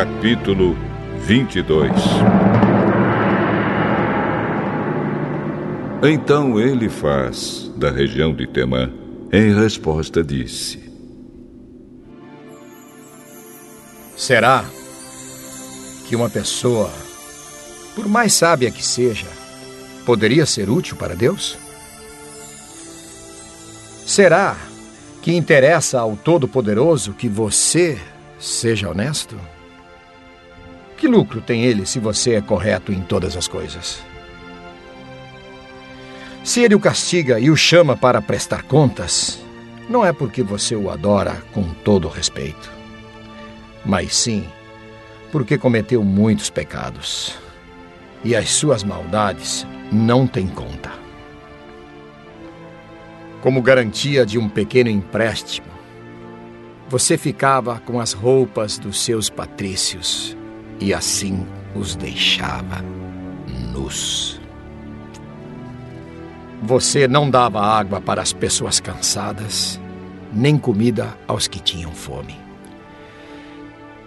capítulo 22 Então ele faz, da região de Temã, em resposta disse: Será que uma pessoa, por mais sábia que seja, poderia ser útil para Deus? Será que interessa ao Todo-Poderoso que você seja honesto? Que lucro tem ele se você é correto em todas as coisas? Se ele o castiga e o chama para prestar contas, não é porque você o adora com todo respeito, mas sim porque cometeu muitos pecados e as suas maldades não têm conta. Como garantia de um pequeno empréstimo, você ficava com as roupas dos seus patrícios e assim os deixava nus. Você não dava água para as pessoas cansadas, nem comida aos que tinham fome.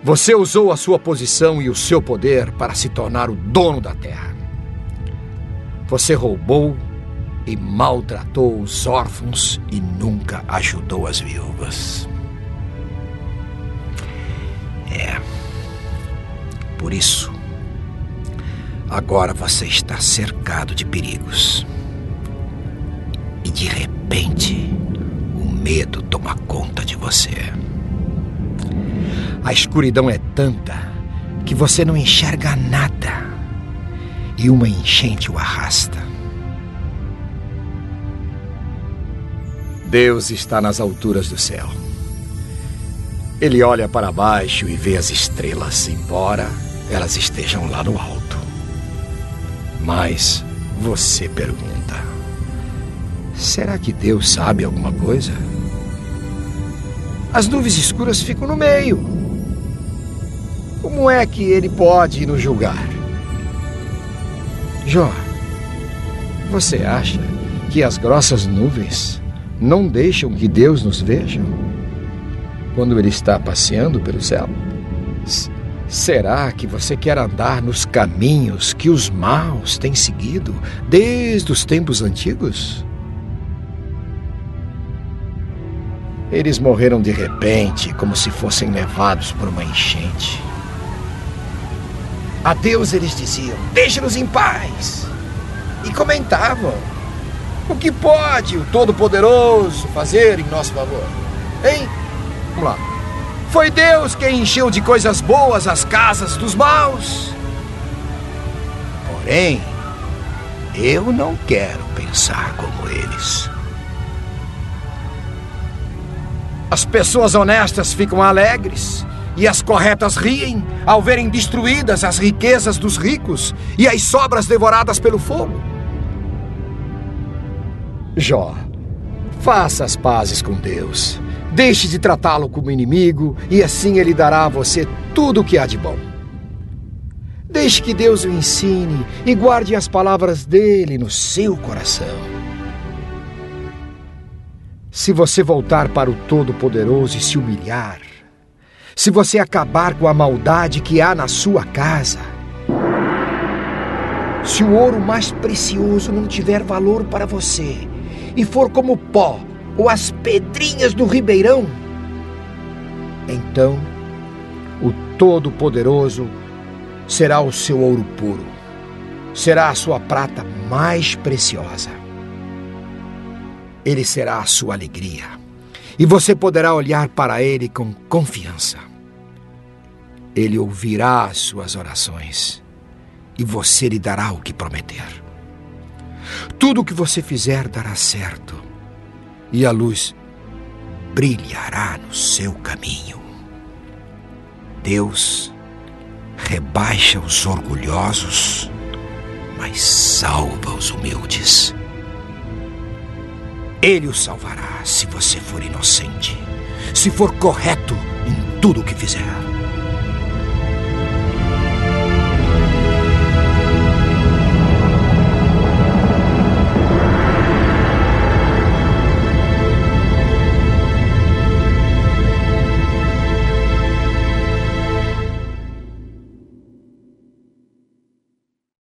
Você usou a sua posição e o seu poder para se tornar o dono da terra. Você roubou e maltratou os órfãos e nunca ajudou as viúvas. Por isso, agora você está cercado de perigos. E de repente, o medo toma conta de você. A escuridão é tanta que você não enxerga nada. E uma enchente o arrasta. Deus está nas alturas do céu. Ele olha para baixo e vê as estrelas, embora elas estejam lá no alto. Mas você pergunta: será que Deus sabe alguma coisa? As nuvens escuras ficam no meio. Como é que ele pode nos julgar? Jó, você acha que as grossas nuvens não deixam que Deus nos veja quando Ele está passeando pelo céu? Será que você quer andar nos caminhos que os maus têm seguido desde os tempos antigos? Eles morreram de repente, como se fossem levados por uma enchente. A Deus eles diziam: Deixe-nos em paz. E comentavam: O que pode o Todo-Poderoso fazer em nosso favor? Hein? Vamos lá. Foi Deus quem encheu de coisas boas as casas dos maus. Porém, eu não quero pensar como eles. As pessoas honestas ficam alegres e as corretas riem ao verem destruídas as riquezas dos ricos e as sobras devoradas pelo fogo. Jó, faça as pazes com Deus. Deixe de tratá-lo como inimigo e assim ele dará a você tudo o que há de bom. Deixe que Deus o ensine e guarde as palavras dele no seu coração. Se você voltar para o Todo-Poderoso e se humilhar, se você acabar com a maldade que há na sua casa, se o ouro mais precioso não tiver valor para você e for como pó ou as pedrinhas do ribeirão, então o Todo-Poderoso será o seu ouro puro, será a sua prata mais preciosa. Ele será a sua alegria. E você poderá olhar para Ele com confiança. Ele ouvirá as suas orações e você lhe dará o que prometer. Tudo o que você fizer dará certo e a luz brilhará no seu caminho. Deus rebaixa os orgulhosos, mas salva os humildes. Ele o salvará se você for inocente, se for correto em tudo o que fizer.